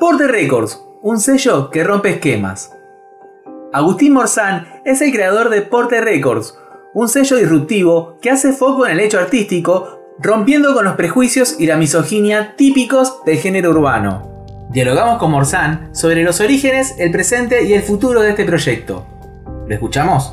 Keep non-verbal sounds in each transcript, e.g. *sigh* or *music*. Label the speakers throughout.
Speaker 1: Porte Records, un sello que rompe esquemas. Agustín Morzán es el creador de Porte Records, un sello disruptivo que hace foco en el hecho artístico, rompiendo con los prejuicios y la misoginia típicos del género urbano. Dialogamos con Morzán sobre los orígenes, el presente y el futuro de este proyecto. ¿Lo escuchamos?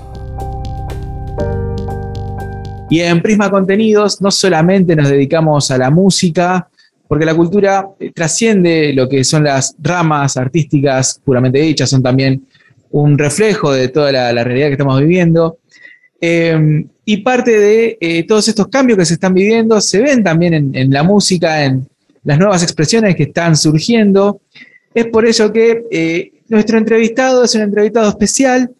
Speaker 2: Y en Prisma Contenidos no solamente nos dedicamos a la música, porque la cultura eh, trasciende lo que son las ramas artísticas puramente dichas, son también un reflejo de toda la, realidad que estamos viviendo. Em, y parte de eh, todos estos cambios que se están viviendo se ven también en, la música, en las nuevas expresiones que están surgiendo. Es por eso que eh, nuestro entrevistado es un entrevistado especial.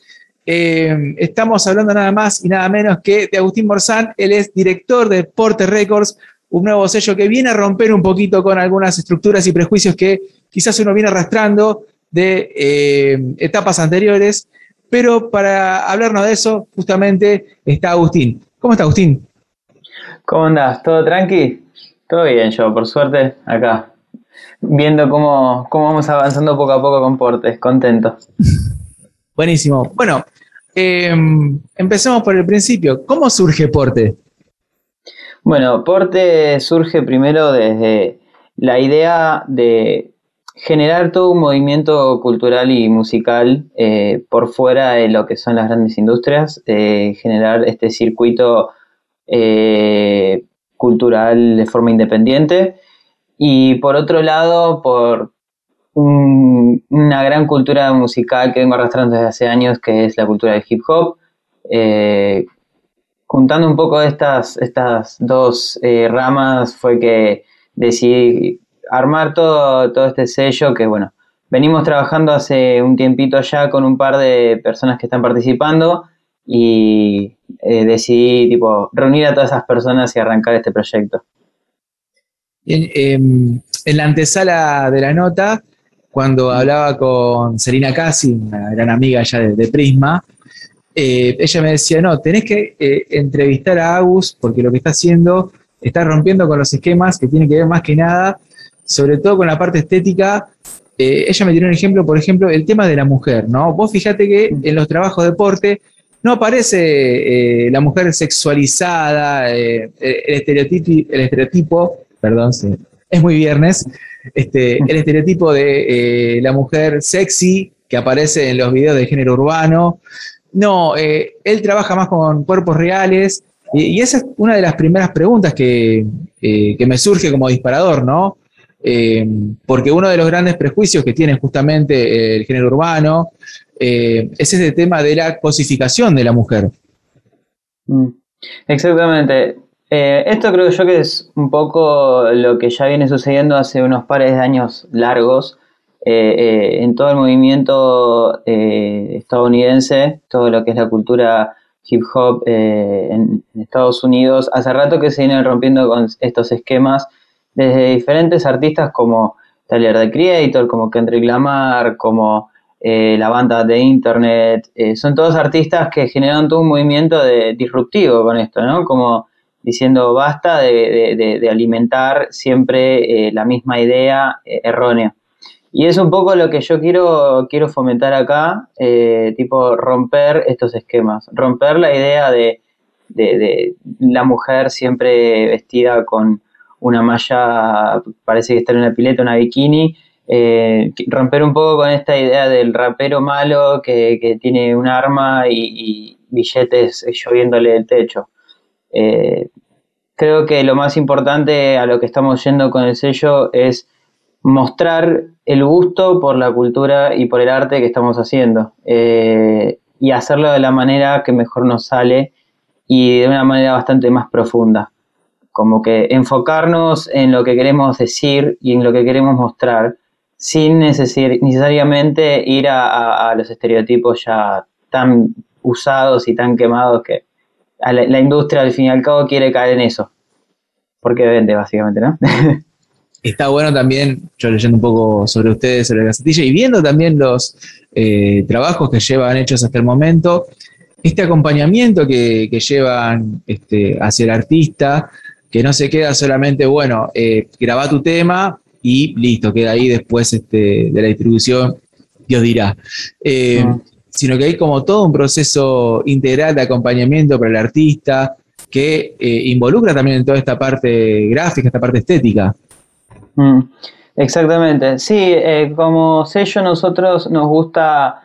Speaker 2: Em, estamos hablando nada más y nada menos que de Agustín Morzán. Él es director de Porte Records, un nuevo sello que viene a romper un poquito con algunas estructuras y prejuicios que quizás uno viene arrastrando de eh, etapas anteriores. Pero para hablarnos de eso, justamente está Agustín. ¿Cómo está Agustín?
Speaker 3: ¿Cómo andás? ¿Todo tranqui? Todo bien, yo, por suerte, acá. Viendo cómo, cómo vamos avanzando poco a poco con Portes, contento. *laughs*
Speaker 2: Buenísimo. Bueno, em, empecemos por el principio. ¿Cómo surge Porte?
Speaker 3: Bueno, Porte surge primero desde la idea de generar todo un movimiento cultural y musical eh, por fuera de lo que son las grandes industrias, generar este circuito eh, cultural de forma independiente y por otro lado por una gran cultura musical que vengo arrastrando desde hace años que es la cultura del hip hop. Juntando un poco estas, estas dos eh, ramas fue que decidí armar todo, todo este sello que, bueno, venimos trabajando hace un tiempito ya con un par de personas que están participando y eh, decidí tipo, reunir a todas esas personas y arrancar este proyecto.
Speaker 2: Em, en la antesala de la nota, cuando hablaba con Selina Casi, una gran amiga ya de Prisma, eh, ella me decía, no, tenés que eh, entrevistar a Agus porque lo que está haciendo está rompiendo con los esquemas que tiene que ver más que nada, sobre todo con la parte estética. Eh, ella me dio un ejemplo, por ejemplo, el tema de la mujer, ¿no? Vos fíjate que en los trabajos de deporte no aparece la mujer sexualizada, el, estereotipo, el estereotipo, perdón, es muy viernes, este, el estereotipo de la mujer sexy que aparece en los videos de género urbano. No, eh, él trabaja más con cuerpos reales y, esa es una de las primeras preguntas que, eh, me surge como disparador, ¿no? Eh, porque uno de los grandes prejuicios que tiene justamente el género urbano es ese tema de la cosificación de la mujer.
Speaker 3: Mm. Exactamente. esto creo yo que es un poco lo que ya viene sucediendo hace unos pares de años largos, eh, eh, en todo el movimiento eh, estadounidense, todo lo que es la cultura hip hop en, Estados Unidos, hace rato que se vienen rompiendo con estos esquemas desde diferentes artistas como Tyler the Creator, como Kendrick Lamar, como la banda de Internet, son todos artistas que generan todo un movimiento de, disruptivo con esto, ¿no? Como diciendo basta de alimentar siempre la misma idea errónea. Y es un poco lo que yo quiero, quiero fomentar acá, eh, tipo romper estos esquemas, romper la idea de, la mujer siempre vestida con una malla, parece que está en una pileta, una bikini, eh, romper un poco con esta idea del rapero malo que, tiene un arma y, billetes lloviéndole del techo. Eh, creo que lo más importante a lo que estamos yendo con el sello es mostrar el gusto por la cultura y por el arte que estamos haciendo eh, y hacerlo de la manera que mejor nos sale y de una manera bastante más profunda. Como que enfocarnos en lo que queremos decir y en lo que queremos mostrar sin necesariamente ir a, los estereotipos ya tan usados y tan quemados que la industria al fin y al cabo quiere caer en eso. Porque vende, básicamente, ¿no? *laughs*
Speaker 2: está bueno también, yo leyendo un poco sobre ustedes, sobre la gacetilla, y viendo también los eh, trabajos que llevan hechos hasta el momento, este acompañamiento que, llevan este, hacia el artista, que no se queda solamente, bueno, eh, graba tu tema y listo, queda ahí después este, de la distribución, Dios dirá. Eh, sino que hay como todo un proceso integral de acompañamiento para el artista que eh, involucra también en toda esta parte gráfica, esta parte estética.
Speaker 3: Mm, exactamente, sí, eh, como sello nosotros nos gusta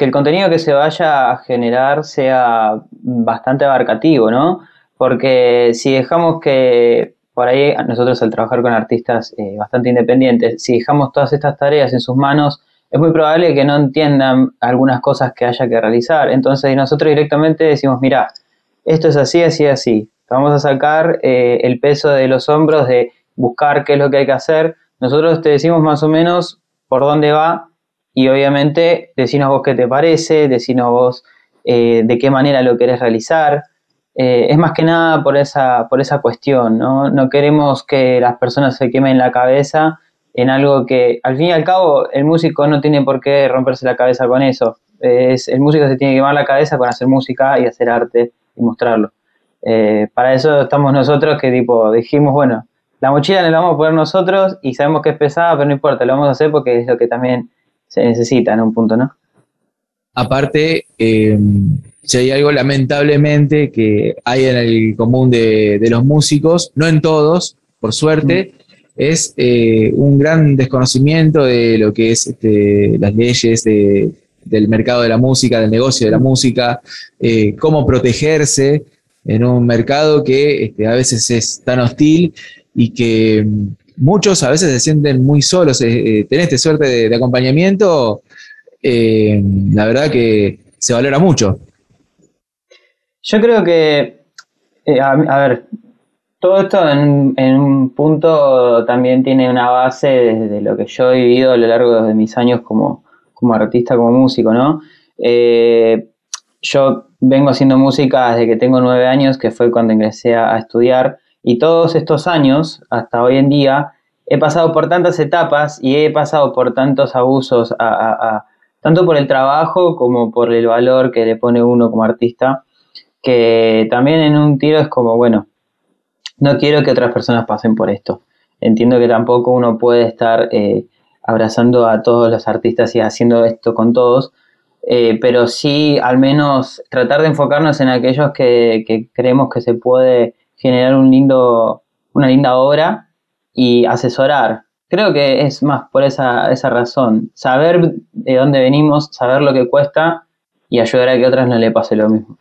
Speaker 3: que el contenido que se vaya a generar sea bastante abarcativo, ¿no? Porque si dejamos que por ahí nosotros al trabajar con artistas eh, bastante independientes, si dejamos todas estas tareas en sus manos, es muy probable que no entiendan algunas cosas que haya que realizar. Entonces nosotros directamente decimos, mira, esto es así, así, así. Vamos a sacar eh, el peso de los hombros de buscar qué es lo que hay que hacer. Nosotros te decimos más o menos por dónde va y obviamente decinos vos qué te parece, decinos vos eh, de qué manera lo querés realizar. Eh, es más que nada por esa, por esa cuestión, ¿no? No queremos que las personas se quemen la cabeza en algo que, al fin y al cabo, el músico no tiene por qué romperse la cabeza con eso. Es, el músico se tiene que quemar la cabeza con hacer música y hacer arte y mostrarlo. Eh, para eso estamos nosotros que tipo dijimos, bueno, la mochila la vamos a poner nosotros y sabemos que es pesada, pero no importa, lo vamos a hacer porque es lo que también se necesita en un punto, ¿no?
Speaker 2: Aparte, eh, si hay algo lamentablemente que hay en el común de, los músicos, no en todos, por suerte, mm. es eh, un gran desconocimiento de lo que es este, las leyes del mercado de la música, del negocio de la música, eh, cómo protegerse en un mercado que este, a veces es tan hostil y que muchos a veces se sienten muy solos. Eh, tener esta suerte de, acompañamiento, la verdad que se valora mucho.
Speaker 3: Yo creo que, eh, a, ver, todo esto en, un punto también tiene una base de, lo que yo he vivido a lo largo de mis años como, artista, como músico, ¿no? Eh, yo vengo haciendo música desde que tengo nueve años, que fue cuando ingresé a, estudiar, y todos estos años, hasta hoy en día, he pasado por tantas etapas y he pasado por tantos abusos, tanto por el trabajo como por el valor que le pone uno como artista que también en un tiro es como, bueno, no quiero que otras personas pasen por esto. Entiendo que tampoco uno puede estar eh, abrazando a todos los artistas y haciendo esto con todos, eh, pero sí al menos tratar de enfocarnos en aquellos que, creemos que se puede generar un lindo, una linda obra y asesorar. Creo que es más por esa, esa razón. Saber de dónde venimos, saber lo que cuesta y ayudar a que a otras no le pase lo mismo.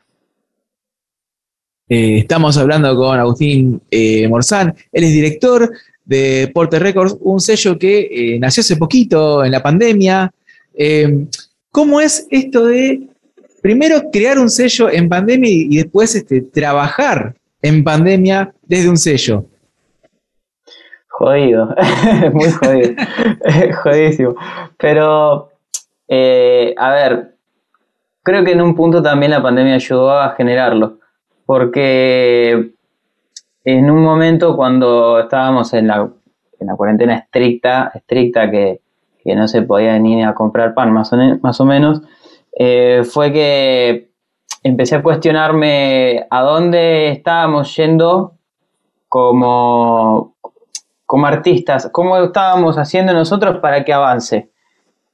Speaker 2: Eh, estamos hablando con Agustín eh, Morzán. Él es director de Porte Records, un sello que eh, nació hace poquito en la pandemia. ¿Cómo es esto de primero crear un sello en pandemia y, después este, trabajar en pandemia desde un sello?
Speaker 3: Jodido, *laughs* muy jodido, *laughs* jodidísimo. Pero, a ver, creo que en un punto también la pandemia ayudó a generarlo porque en un momento cuando estábamos en la, cuarentena estricta, estricta que, no se podía ni a comprar pan más o, más o menos, eh, fue que empecé a cuestionarme a dónde estábamos yendo como, como artistas, cómo estábamos haciendo nosotros para que avance.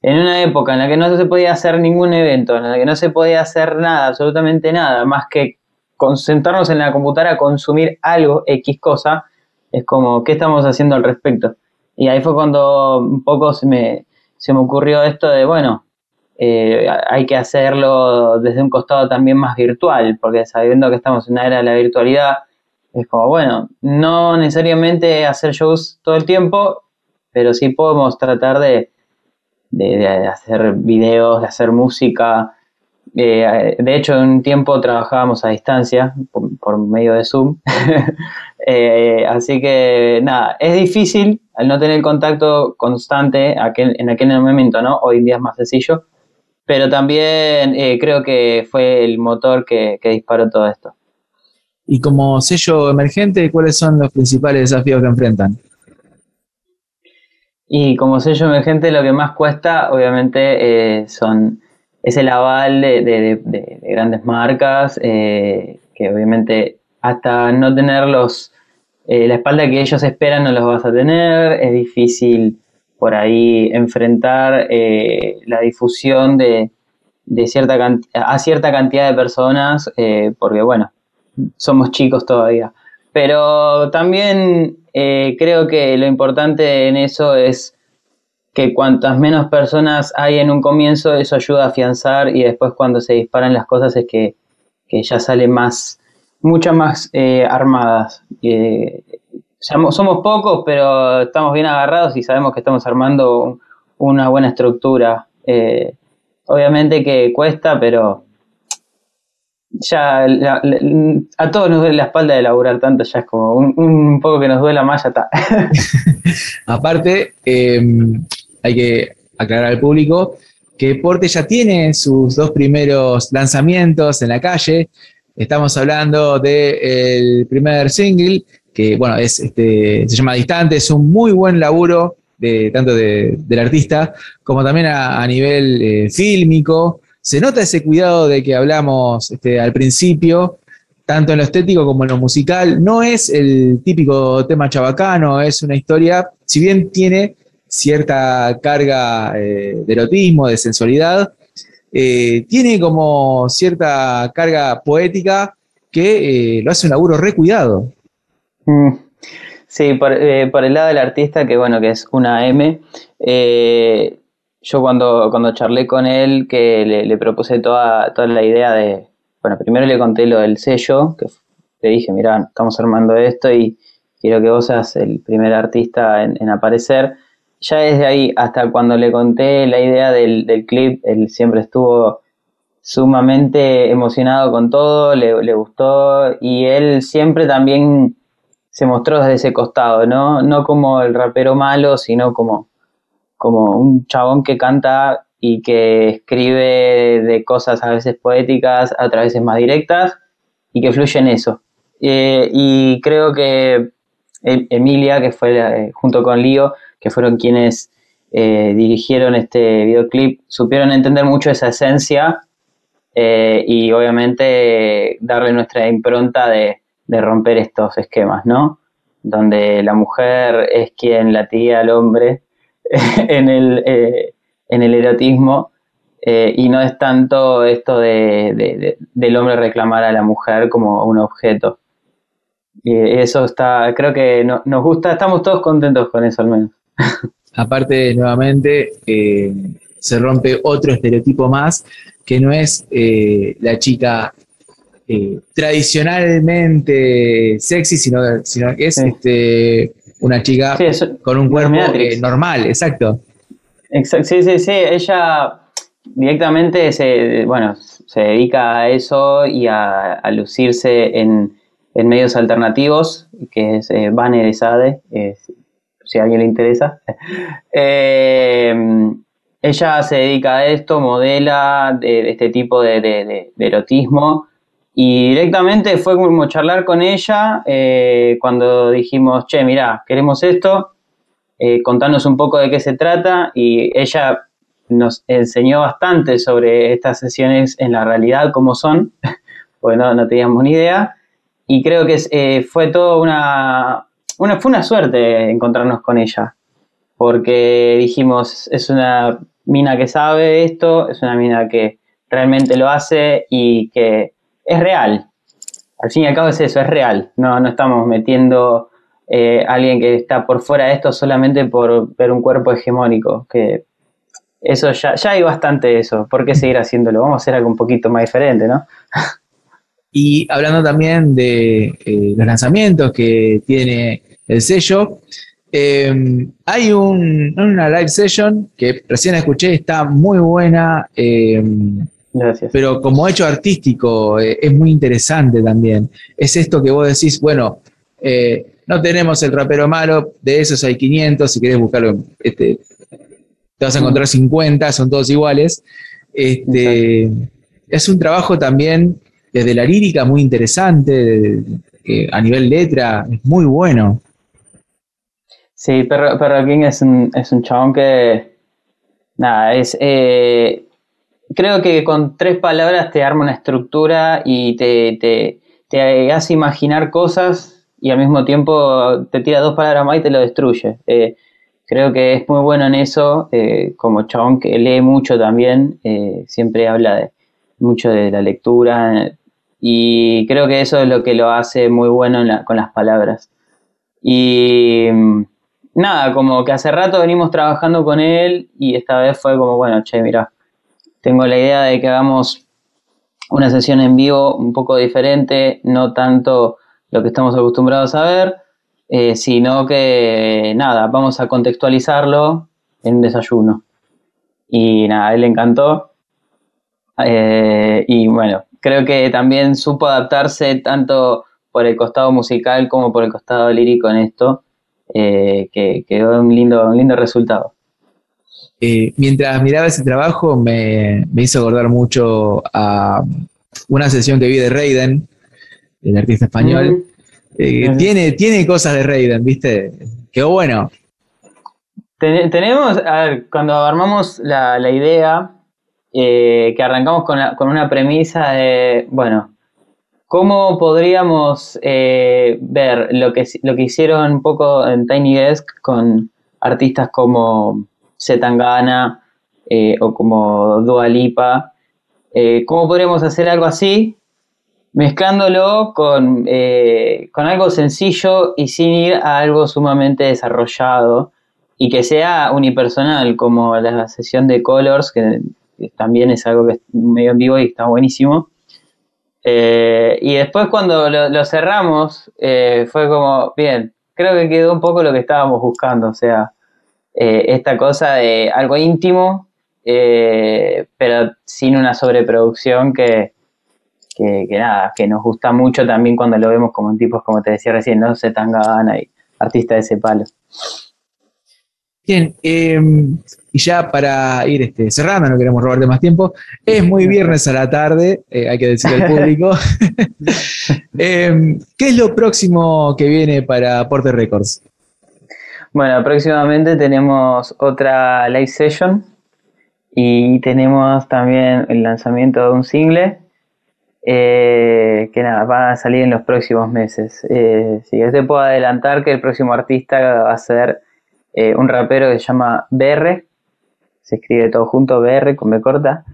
Speaker 3: En una época en la que no se podía hacer ningún evento, en la que no se podía hacer nada, absolutamente nada, más que concentrarnos en la computadora a consumir algo, X cosa, es como, ¿qué estamos haciendo al respecto? Y ahí fue cuando un poco se me, se me ocurrió esto de, bueno, eh, hay que hacerlo desde un costado también más virtual, porque sabiendo que estamos en una era de la virtualidad, es como, bueno, no necesariamente hacer shows todo el tiempo, pero sí podemos tratar de, hacer videos, de hacer música, eh, de hecho, un tiempo trabajábamos a distancia por, medio de Zoom. *laughs* Eh, así que nada, es difícil al no tener contacto constante en aquel momento, ¿no? Hoy en día es más sencillo. Pero también eh, creo que fue el motor que, disparó todo esto.
Speaker 2: Y como sello emergente, ¿cuáles son los principales desafíos que enfrentan?
Speaker 3: Y como sello emergente, lo que más cuesta, obviamente, son es el aval de, grandes marcas, eh, que obviamente hasta no tener los, la espalda que ellos esperan no los vas a tener, es difícil por ahí enfrentar la difusión de, de cierta a cierta cantidad de personas, porque bueno, somos chicos todavía. Pero también creo que lo importante en eso es que cuantas menos personas hay en un comienzo, eso ayuda a afianzar y después cuando se disparan las cosas es que, ya salen más, muchas más eh, armadas. Somos pocos, pero estamos bien agarrados y sabemos que estamos armando una buena estructura. Eh, obviamente que cuesta, pero ya a todos nos duele la espalda de laburar tanto, ya es como un, poco que nos duele ya está. *laughs*
Speaker 2: Aparte, hay que aclarar al público que Porte ya tiene sus dos primeros lanzamientos en la calle. Estamos hablando del primer single, que bueno, es, este, se llama Distante, es un muy buen laburo de, tanto del artista como también a, nivel eh, fílmico. Se nota ese cuidado de que hablamos este, al principio, tanto en lo estético como en lo musical. No es el típico tema chabacano, es una historia, si bien tiene cierta carga eh, de erotismo, de sensualidad, eh, tiene como cierta carga poética que eh, lo hace un laburo recuidado.
Speaker 3: Mm. Sí, por, el lado del artista, que bueno, que es una M, yo cuando, cuando charlé con él, que le, propuse toda, toda la idea de, bueno, primero le conté lo del sello, que le dije, mira, estamos armando esto y quiero que vos seas el primer artista en aparecer ya desde ahí hasta cuando le conté la idea del, clip, él siempre estuvo sumamente emocionado con todo, le, gustó y él siempre también se mostró desde ese costado, ¿no? No como el rapero malo, sino como, como un chabón que canta y que escribe de cosas a veces poéticas, a veces más directas y que fluye en eso. Eh, y creo que e-, Emilia, que fue eh, junto con Lío, que fueron quienes eh, dirigieron este videoclip, supieron entender mucho esa esencia y obviamente darle nuestra impronta de, romper estos esquemas, ¿no? Donde la mujer es quien latiría al hombre *laughs* en, el, eh, en el erotismo y no es tanto esto de, del hombre reclamar a la mujer como un objeto. Y eso está, creo que nos gusta, estamos todos contentos con eso al menos. *laughs*
Speaker 2: Aparte, nuevamente, eh, se rompe otro estereotipo más, que no es eh, la chica eh, tradicionalmente sexy, sino, sino que es este, una chica con un cuerpo normal, exacto.
Speaker 3: Sí, sí, sí. Ella directamente se, bueno, se dedica a eso y a, lucirse en, medios alternativos, que es Banner Sade, si a alguien le interesa. *laughs* Eh, ella se dedica a esto, modela de, este tipo de, erotismo y directamente fue como charlar con ella eh, cuando dijimos, che, mira, queremos esto, eh, contanos un poco de qué se trata y ella nos enseñó bastante sobre estas sesiones en la realidad, cómo son, *laughs* porque no, no teníamos ni idea. Y creo que fue todo una, fue una suerte encontrarnos con ella, porque dijimos, es una mina que sabe esto, es una mina que realmente lo hace y que es real. Al fin y al cabo es eso, es real. No, no estamos metiendo eh, a alguien que está por fuera de esto solamente por ver un cuerpo hegemónico, que eso ya, ya hay bastante eso. ¿Por qué seguir haciéndolo? Vamos a hacer algo un poquito más diferente, ¿no?
Speaker 2: Y hablando también de eh, los lanzamientos que tiene el sello, eh, hay una live session que recién escuché, está muy buena. Eh, Gracias. Pero como hecho artístico es muy interesante también. Es esto que vos decís, bueno, no tenemos el rapero malo, de esos hay 500, si querés buscarlo, este, te vas a encontrar 50, son todos iguales. Este, es un trabajo también desde la lírica muy interesante, a nivel letra, es muy bueno.
Speaker 3: Sí, pero, pero King es un, es un chabón que. Nada, es. Eh, creo que con tres palabras te arma una estructura y te, te, te hace imaginar cosas y al mismo tiempo te tira dos palabras más y te lo destruye. Eh, creo que es muy bueno en eso, eh, como chabón que lee mucho también, eh, siempre habla de, mucho de la lectura y creo que eso es lo que lo hace muy bueno con las palabras. Y mm, nada, como que hace rato venimos trabajando con él y esta vez fue como, bueno, che, mira, tengo la idea de que hagamos una sesión en vivo un poco diferente, no tanto lo que estamos acostumbrados a ver, eh, sino que nada, vamos a contextualizarlo en un desayuno. Y nada, a él le encantó. Eh, y bueno, creo que también supo adaptarse tanto por el costado musical como por el costado lírico en esto, eh, que quedó un lindo, un lindo resultado.
Speaker 2: Mientras miraba ese trabajo me, hizo acordar mucho a una sesión que vi de Raiden, el artista español, eh, tiene, tiene cosas de Raiden, ¿viste? Qué bueno.
Speaker 3: tenemos, a ver, cuando armamos la, idea, eh, que arrancamos con, una premisa de, bueno, ¿cómo podríamos eh, ver lo que, lo que hicieron un poco en Tiny Desk con artistas como Zetangana o como Dua Lipa? ¿Cómo podríamos hacer algo así mezclándolo eh, con, algo sencillo y sin ir a algo sumamente desarrollado y que sea unipersonal, como la sesión de Colors, que, también es algo que es medio en vivo y está buenísimo. Eh, y después cuando lo, cerramos, eh, fue como, bien, creo que quedó un poco lo que estábamos buscando, o sea, esta cosa de algo íntimo, pero sin una sobreproducción que, que, nada, que nos gusta mucho también cuando lo vemos como en tipos, como te decía recién, ¿no? Se gana y artista de ese palo.
Speaker 2: Bien, em, y ya para ir este, cerrando, no queremos robarte más tiempo, es muy *laughs* viernes a la tarde, eh, hay que decirle al público. *laughs* *laughs* Em, ¿Qué es lo próximo que viene para Porte Records?
Speaker 3: Bueno, próximamente tenemos otra live session y tenemos también el lanzamiento de un single eh, que nada, va a salir en los próximos meses. Eh, si te puedo adelantar que el próximo artista va a ser eh, un rapero que se llama BR, se escribe todo junto, BR con B corta.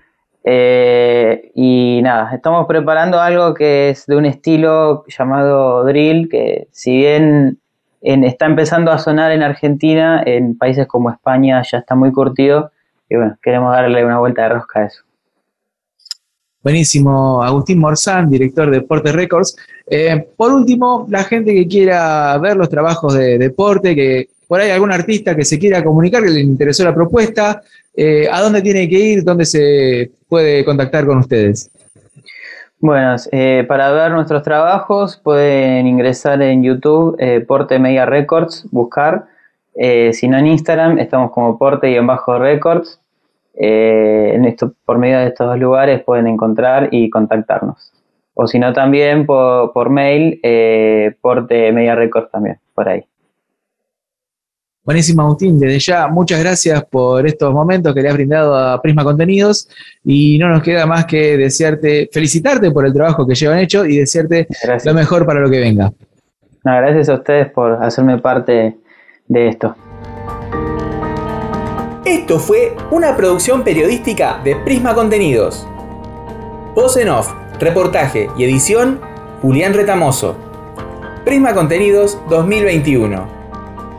Speaker 3: Y nada, estamos preparando algo que es de un estilo llamado drill, que si bien está empezando a sonar en Argentina, en países como España ya está muy curtido, y bueno, queremos darle una vuelta de rosca a eso.
Speaker 2: Buenísimo, Agustín Morzán, director de Deporte Records. Eh, por último, la gente que quiera ver los trabajos de deporte, que por ahí algún artista que se quiera comunicar, que le interesó la propuesta, eh, ¿a dónde tiene que ir? ¿Dónde se puede contactar con ustedes?
Speaker 3: Bueno, eh, para ver nuestros trabajos pueden ingresar en YouTube, Porte Media Records, buscar. si no en Instagram, estamos como Porte-Records. Eh, en esto, por medio de estos dos lugares pueden encontrar y contactarnos. O si no, también por, mail, eh, Porte Media Records también, por ahí.
Speaker 2: Buenísimo, Agustín. Desde ya, muchas gracias por estos momentos que le has brindado a Prisma Contenidos y no nos queda más que desearte, felicitarte por el trabajo que llevan hecho y desearte lo mejor para lo que venga.
Speaker 3: gracias a ustedes por hacerme parte de esto.
Speaker 1: Esto fue una producción periodística de Prisma Contenidos. Voz en off, reportaje y edición, Julián Retamoso. Prisma Contenidos 2021.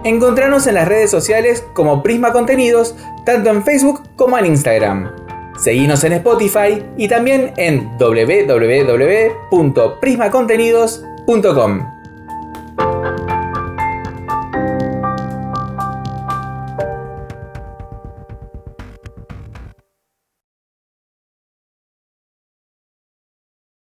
Speaker 1: Encontranos en las redes sociales como Prisma Contenidos, tanto en Facebook como en Instagram. Seguinos en Spotify y también en www.prismacontenidos.com.